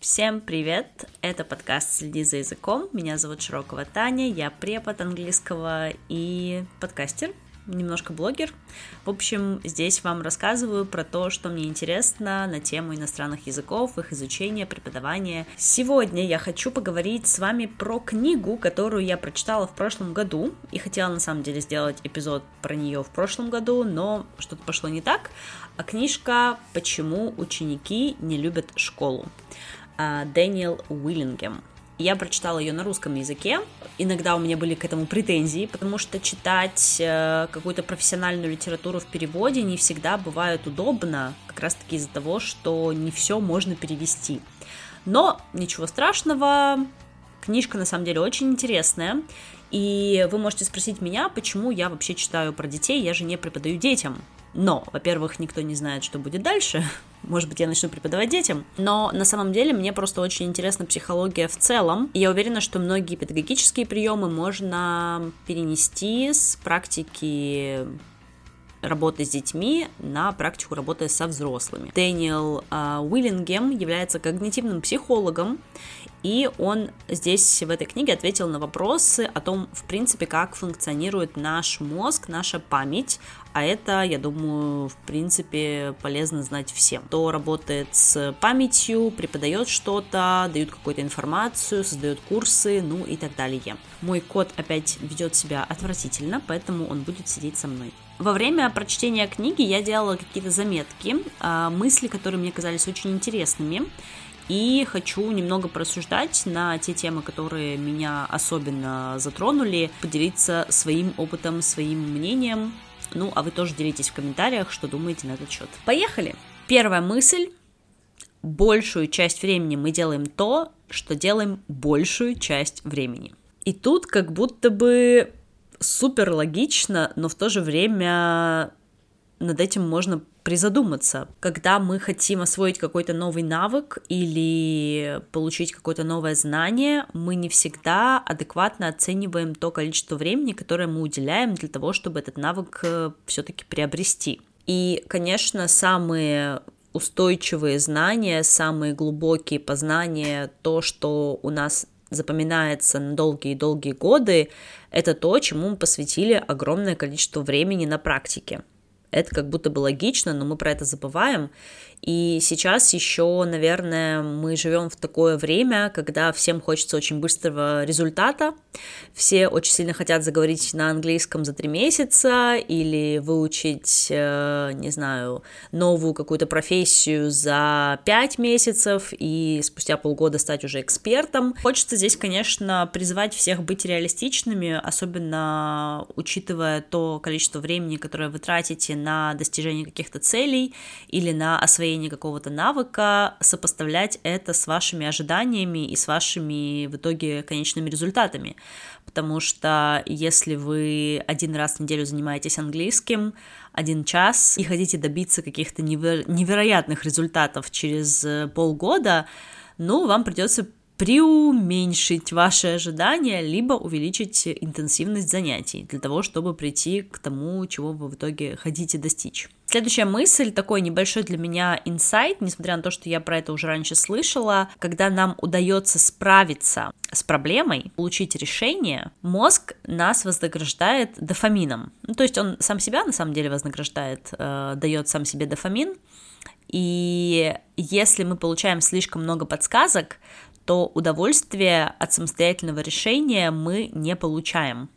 Всем привет! Это подкаст «Следи за языком». Меня зовут Широкова Таня, я препод английского и подкастер, немножко блогер. В общем, здесь вам рассказываю про то, что мне интересно на тему иностранных языков, их изучения, преподавания. Сегодня я хочу поговорить с вами про книгу, которую я прочитала в прошлом году, и хотела на самом деле сделать эпизод про нее в прошлом году, но что-то пошло не так. А книжка «Почему ученики не любят школу». А, Дэниел Уиллингем. Я прочитала ее на русском языке. Иногда у меня были к этому претензии, потому что читать э, какую-то профессиональную литературу в переводе не всегда бывает удобно, как раз-таки из-за того, что не все можно перевести. Но ничего страшного, книжка на самом деле очень интересная. И вы можете спросить меня, почему я вообще читаю про детей, я же не преподаю детям. Но, во-первых, никто не знает, что будет дальше. Может быть, я начну преподавать детям. Но на самом деле мне просто очень интересна психология в целом. И я уверена, что многие педагогические приемы можно перенести с практики работы с детьми на практику работы со взрослыми. Дэниел э, Уиллингем является когнитивным психологом, и он здесь в этой книге ответил на вопросы о том, в принципе, как функционирует наш мозг, наша память, а это, я думаю, в принципе, полезно знать всем. Кто работает с памятью, преподает что-то, дают какую-то информацию, создает курсы, ну и так далее. Мой кот опять ведет себя отвратительно, поэтому он будет сидеть со мной. Во время прочтения книги я делала какие-то заметки, а, мысли, которые мне казались очень интересными, и хочу немного порассуждать на те темы, которые меня особенно затронули, поделиться своим опытом, своим мнением. Ну, а вы тоже делитесь в комментариях, что думаете на этот счет. Поехали! Первая мысль. Большую часть времени мы делаем то, что делаем большую часть времени. И тут как будто бы супер логично, но в то же время над этим можно призадуматься. Когда мы хотим освоить какой-то новый навык или получить какое-то новое знание, мы не всегда адекватно оцениваем то количество времени, которое мы уделяем для того, чтобы этот навык э, все-таки приобрести. И, конечно, самые устойчивые знания, самые глубокие познания, то, что у нас запоминается на долгие-долгие годы, это то, чему мы посвятили огромное количество времени на практике. Это как будто бы логично, но мы про это забываем. И сейчас еще, наверное, мы живем в такое время, когда всем хочется очень быстрого результата, все очень сильно хотят заговорить на английском за три месяца или выучить, э, не знаю, новую какую-то профессию за пять месяцев и спустя полгода стать уже экспертом. Хочется здесь, конечно, призывать всех быть реалистичными, особенно учитывая то количество времени, которое вы тратите на достижение каких-то целей или на освоение какого-то навыка, сопоставлять это с вашими ожиданиями и с вашими в итоге конечными результатами. Потому что если вы один раз в неделю занимаетесь английским, один час, и хотите добиться каких-то неверо- невероятных результатов через полгода, ну, вам придется преуменьшить ваши ожидания, либо увеличить интенсивность занятий для того, чтобы прийти к тому, чего вы в итоге хотите достичь. Следующая мысль, такой небольшой для меня инсайт, несмотря на то, что я про это уже раньше слышала, когда нам удается справиться с проблемой, получить решение, мозг нас вознаграждает дофамином. Ну, то есть он сам себя на самом деле вознаграждает, э, дает сам себе дофамин, и если мы получаем слишком много подсказок, то удовольствие от самостоятельного решения мы не получаем.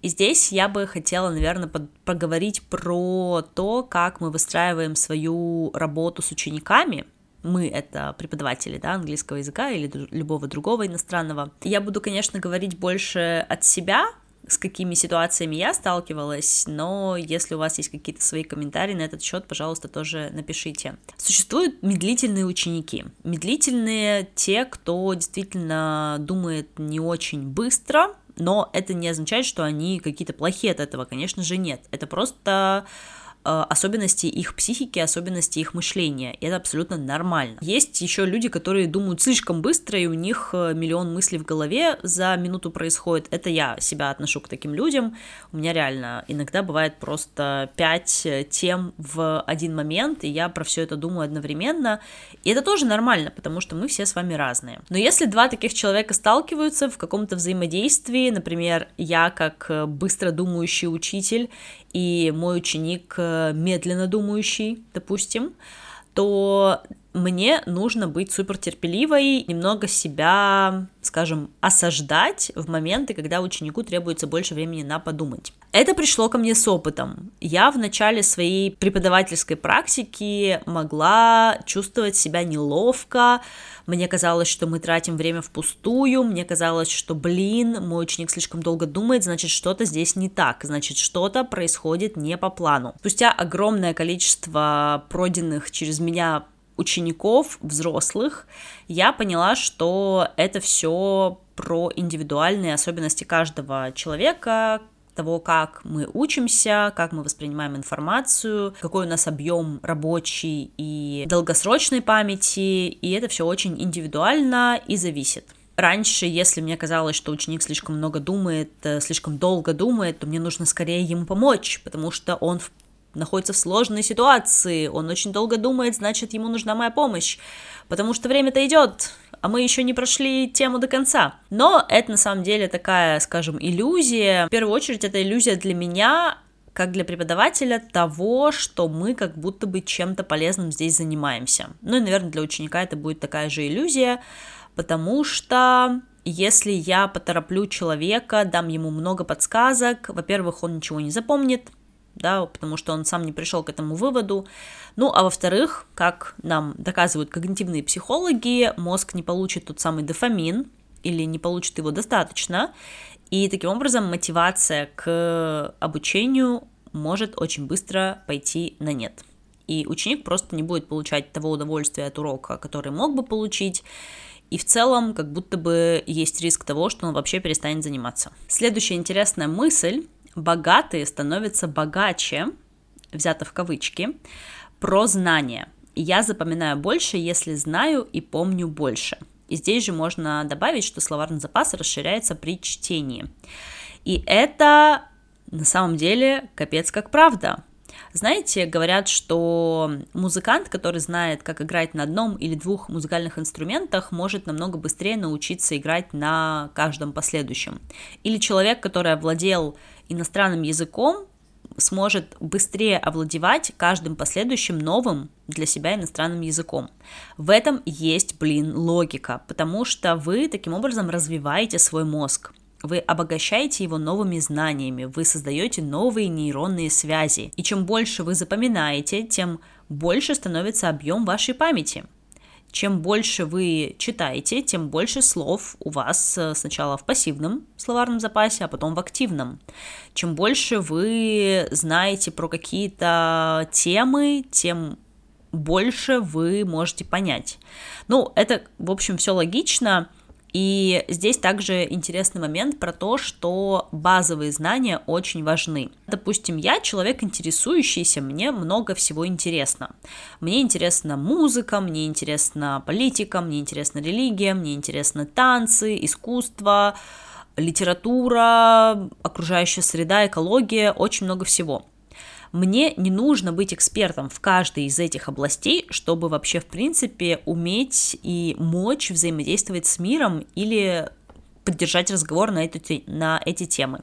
И здесь я бы хотела, наверное, поговорить про то, как мы выстраиваем свою работу с учениками. Мы — это преподаватели да, английского языка или любого другого иностранного. Я буду, конечно, говорить больше от себя, с какими ситуациями я сталкивалась, но если у вас есть какие-то свои комментарии на этот счет, пожалуйста, тоже напишите. Существуют медлительные ученики. Медлительные те, кто действительно думает не очень быстро, но это не означает, что они какие-то плохие от этого, конечно же, нет. Это просто особенности их психики, особенности их мышления. И это абсолютно нормально. Есть еще люди, которые думают слишком быстро, и у них э, миллион мыслей в голове за минуту происходит. Это я себя отношу к таким людям. У меня реально иногда бывает просто пять э, тем в один момент, и я про все это думаю одновременно. И это тоже нормально, потому что мы все с вами разные. Но если два таких человека сталкиваются в каком-то взаимодействии, например, я как быстро думающий учитель и мой ученик э, медленно думающий, допустим, то мне нужно быть супер терпеливой, немного себя, скажем, осаждать в моменты, когда ученику требуется больше времени на подумать. Это пришло ко мне с опытом. Я в начале своей преподавательской практики могла чувствовать себя неловко, мне казалось, что мы тратим время впустую, мне казалось, что, блин, мой ученик слишком долго думает, значит, что-то здесь не так, значит, что-то происходит не по плану. Спустя огромное количество пройденных через меня учеников, взрослых, я поняла, что это все про индивидуальные особенности каждого человека, того, как мы учимся, как мы воспринимаем информацию, какой у нас объем рабочий и долгосрочной памяти, и это все очень индивидуально и зависит. Раньше, если мне казалось, что ученик слишком много думает, э, слишком долго думает, то мне нужно скорее ему помочь, потому что он в находится в сложной ситуации, он очень долго думает, значит, ему нужна моя помощь, потому что время-то идет, а мы еще не прошли тему до конца. Но это на самом деле такая, скажем, иллюзия. В первую очередь, это иллюзия для меня, как для преподавателя, того, что мы как будто бы чем-то полезным здесь занимаемся. Ну и, наверное, для ученика это будет такая же иллюзия, потому что если я потороплю человека, дам ему много подсказок, во-первых, он ничего не запомнит, да, потому что он сам не пришел к этому выводу. Ну, а во-вторых, как нам доказывают когнитивные психологи, мозг не получит тот самый дофамин или не получит его достаточно, и таким образом мотивация к обучению может очень быстро пойти на нет. И ученик просто не будет получать того удовольствия от урока, который мог бы получить, и в целом как будто бы есть риск того, что он вообще перестанет заниматься. Следующая интересная мысль богатые становятся богаче, взято в кавычки, про знания. Я запоминаю больше, если знаю и помню больше. И здесь же можно добавить, что словарный запас расширяется при чтении. И это на самом деле капец как правда. Знаете, говорят, что музыкант, который знает, как играть на одном или двух музыкальных инструментах, может намного быстрее научиться играть на каждом последующем. Или человек, который овладел иностранным языком, сможет быстрее овладевать каждым последующим новым для себя иностранным языком. В этом есть, блин, логика, потому что вы таким образом развиваете свой мозг. Вы обогащаете его новыми знаниями, вы создаете новые нейронные связи. И чем больше вы запоминаете, тем больше становится объем вашей памяти. Чем больше вы читаете, тем больше слов у вас э, сначала в пассивном словарном запасе, а потом в активном. Чем больше вы знаете про какие-то темы, тем больше вы можете понять. Ну, это, в общем, все логично. И здесь также интересный момент про то, что базовые знания очень важны. Допустим, я человек интересующийся, мне много всего интересно. Мне интересна музыка, мне интересна политика, мне интересна религия, мне интересны танцы, искусство, литература, окружающая среда, экология, очень много всего. Мне не нужно быть экспертом в каждой из этих областей, чтобы вообще, в принципе, уметь и мочь взаимодействовать с миром или поддержать разговор на, эту, на эти темы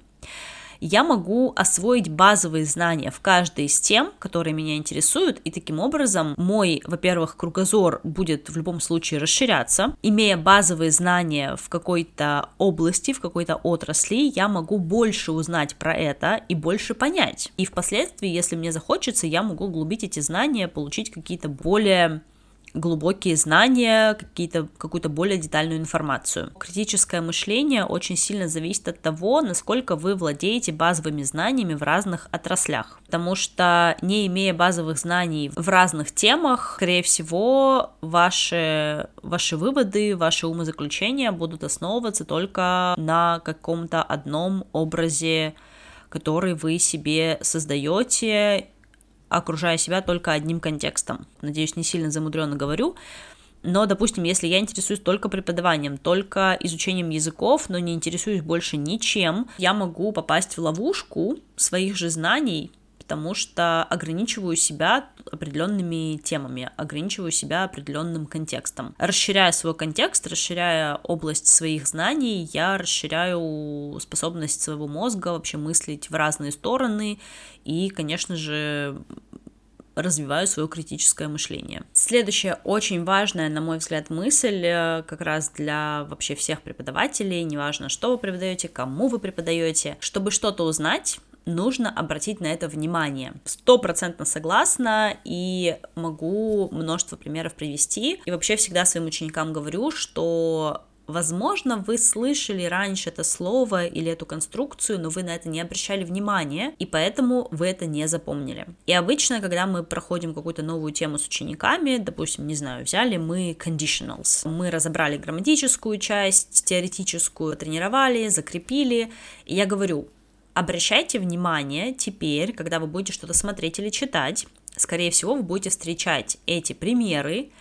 я могу освоить базовые знания в каждой из тем, которые меня интересуют, и таким образом мой, во-первых, кругозор будет в любом случае расширяться. Имея базовые знания в какой-то области, в какой-то отрасли, я могу больше узнать про это и больше понять. И впоследствии, если мне захочется, я могу углубить эти знания, получить какие-то более глубокие знания, какие-то, какую-то более детальную информацию. Критическое мышление очень сильно зависит от того, насколько вы владеете базовыми знаниями в разных отраслях. Потому что, не имея базовых знаний в разных темах, скорее всего, ваши, ваши выводы, ваши умозаключения будут основываться только на каком-то одном образе, который вы себе создаете окружая себя только одним контекстом. Надеюсь, не сильно замудренно говорю. Но, допустим, если я интересуюсь только преподаванием, только изучением языков, но не интересуюсь больше ничем, я могу попасть в ловушку своих же знаний, потому что ограничиваю себя определенными темами, ограничиваю себя определенным контекстом. Расширяя свой контекст, расширяя область своих знаний, я расширяю способность своего мозга вообще мыслить в разные стороны и, конечно же, развиваю свое критическое мышление. Следующая очень важная, на мой взгляд, мысль э, как раз для вообще всех преподавателей, неважно, что вы преподаете, кому вы преподаете, чтобы что-то узнать, нужно обратить на это внимание. Стопроцентно согласна и могу множество примеров привести. И вообще всегда своим ученикам говорю, что Возможно, вы слышали раньше это слово или эту конструкцию, но вы на это не обращали внимания, и поэтому вы это не запомнили. И обычно, когда мы проходим какую-то новую тему с учениками, допустим, не знаю, взяли мы conditionals, мы разобрали грамматическую часть, теоретическую, тренировали, закрепили, и я говорю, обращайте внимание теперь, когда вы будете что-то смотреть или читать, скорее всего, вы будете встречать эти примеры,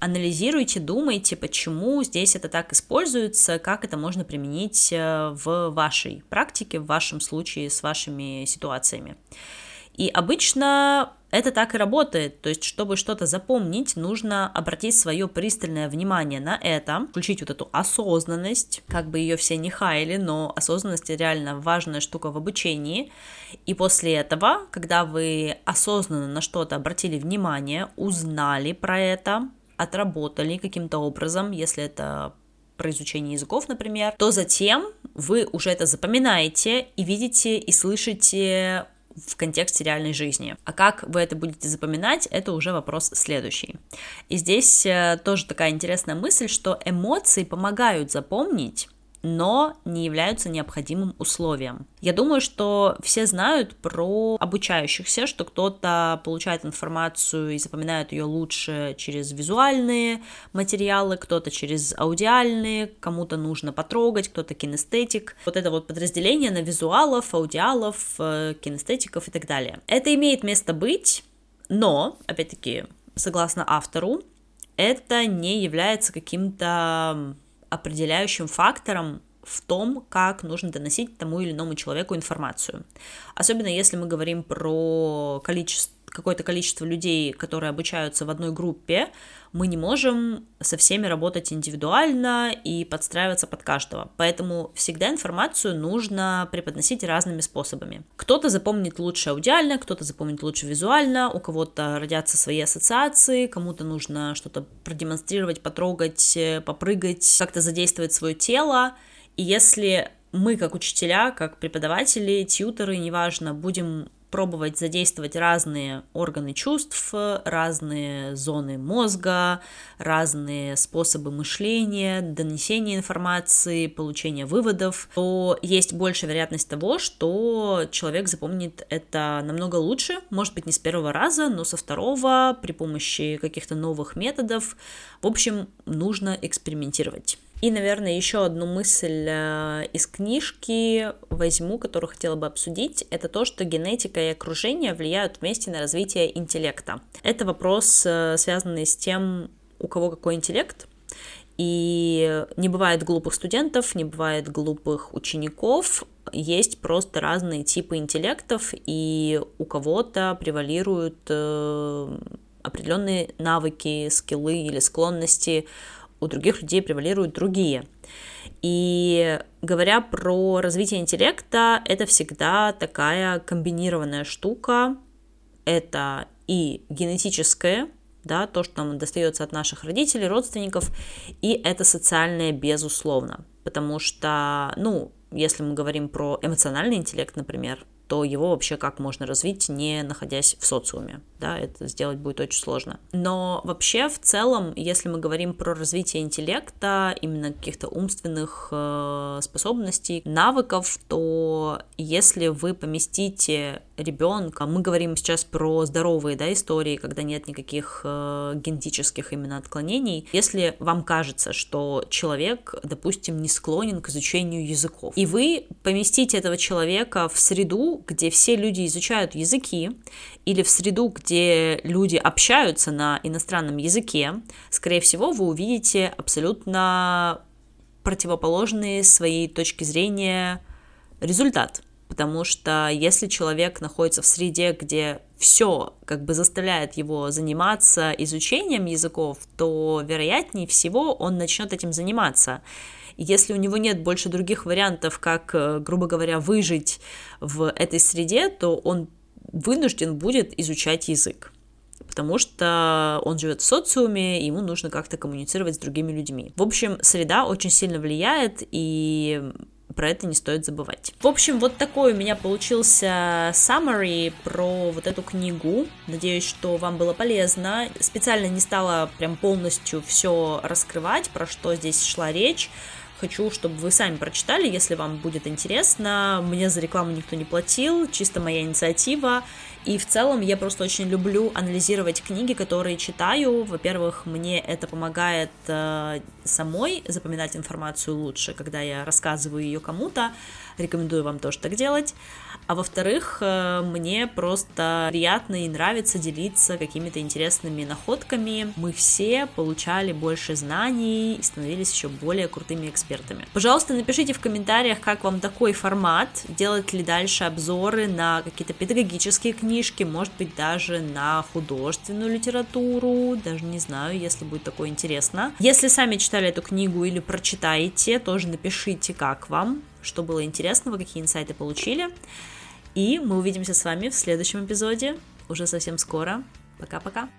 анализируйте, думайте, почему здесь это так используется, как это можно применить э, в вашей практике, в вашем случае с вашими ситуациями. И обычно это так и работает. То есть, чтобы что-то запомнить, нужно обратить свое пристальное внимание на это, включить вот эту осознанность, как бы ее все не хаяли, но осознанность реально важная штука в обучении. И после этого, когда вы осознанно на что-то обратили внимание, узнали про это, отработали каким-то образом, если это про изучение языков, например, то затем вы уже это запоминаете и видите и слышите в контексте реальной жизни. А как вы это будете запоминать, это уже вопрос следующий. И здесь э, тоже такая интересная мысль, что эмоции помогают запомнить, но не являются необходимым условием. Я думаю, что все знают про обучающихся, что кто-то получает информацию и запоминает ее лучше через визуальные материалы, кто-то через аудиальные, кому-то нужно потрогать, кто-то кинестетик. Вот это вот подразделение на визуалов, аудиалов, э, кинестетиков и так далее. Это имеет место быть, но, опять-таки, согласно автору, это не является каким-то определяющим фактором в том, как нужно доносить тому или иному человеку информацию. Особенно если мы говорим про количество какое-то количество людей, которые обучаются в одной группе, мы не можем со всеми работать индивидуально и подстраиваться под каждого. Поэтому всегда информацию нужно преподносить разными способами. Кто-то запомнит лучше аудиально, кто-то запомнит лучше визуально, у кого-то родятся свои ассоциации, кому-то нужно что-то продемонстрировать, потрогать, попрыгать, как-то задействовать свое тело. И если мы, как учителя, как преподаватели, тьютеры, неважно, будем пробовать задействовать разные органы чувств, разные зоны мозга, разные способы мышления, донесения информации, получения выводов, то есть большая вероятность того, что человек запомнит это намного лучше, может быть, не с первого раза, но со второго, при помощи каких-то новых методов. В общем, нужно экспериментировать. И, наверное, еще одну мысль э, из книжки возьму, которую хотела бы обсудить, это то, что генетика и окружение влияют вместе на развитие интеллекта. Это вопрос, э, связанный с тем, у кого какой интеллект, и не бывает глупых студентов, не бывает глупых учеников, есть просто разные типы интеллектов, и у кого-то превалируют э, определенные навыки, скиллы или склонности, у других людей превалируют другие. И говоря про развитие интеллекта, это всегда такая комбинированная штука. Это и генетическое, да, то, что нам достается от наших родителей, родственников, и это социальное, безусловно. Потому что, ну, если мы говорим про эмоциональный интеллект, например, то его вообще как можно развить, не находясь в социуме, да, это сделать будет очень сложно. Но вообще в целом, если мы говорим про развитие интеллекта, именно каких-то умственных э, способностей, навыков, то если вы поместите ребенка, мы говорим сейчас про здоровые да, истории, когда нет никаких э, генетических именно отклонений, если вам кажется, что человек, допустим, не склонен к изучению языков, и вы поместите этого человека в среду, где все люди изучают языки, или в среду, где люди общаются на иностранном языке, скорее всего, вы увидите абсолютно противоположные своей точки зрения результат. Потому что если человек находится в среде, где все как бы заставляет его заниматься изучением языков, то вероятнее всего он начнет этим заниматься. если у него нет больше других вариантов, как, э, грубо говоря, выжить в этой среде, то он вынужден будет изучать язык потому что он живет в социуме, ему нужно как-то коммуницировать с другими людьми. В общем, среда очень сильно влияет, и про это не стоит забывать. В общем, вот такой у меня получился summary про вот эту книгу. Надеюсь, что вам было полезно. Специально не стала прям полностью все раскрывать, про что здесь шла речь. Хочу, чтобы вы сами прочитали, если вам будет интересно. Мне за рекламу никто не платил, чисто моя инициатива. И в целом я просто очень люблю анализировать книги, которые читаю. Во-первых, мне это помогает э, самой запоминать информацию лучше, когда я рассказываю ее кому-то. Рекомендую вам тоже так делать. А во-вторых, э, мне просто приятно и нравится делиться какими-то интересными находками. Мы все получали больше знаний и становились еще более крутыми экспертами. Пожалуйста, напишите в комментариях, как вам такой формат, делать ли дальше обзоры на какие-то педагогические книжки, может быть, даже на художественную литературу, даже не знаю, если будет такое интересно. Если сами читали эту книгу или прочитаете, тоже напишите, как вам, что было интересного, какие инсайты получили. И мы увидимся с вами в следующем эпизоде уже совсем скоро. Пока-пока.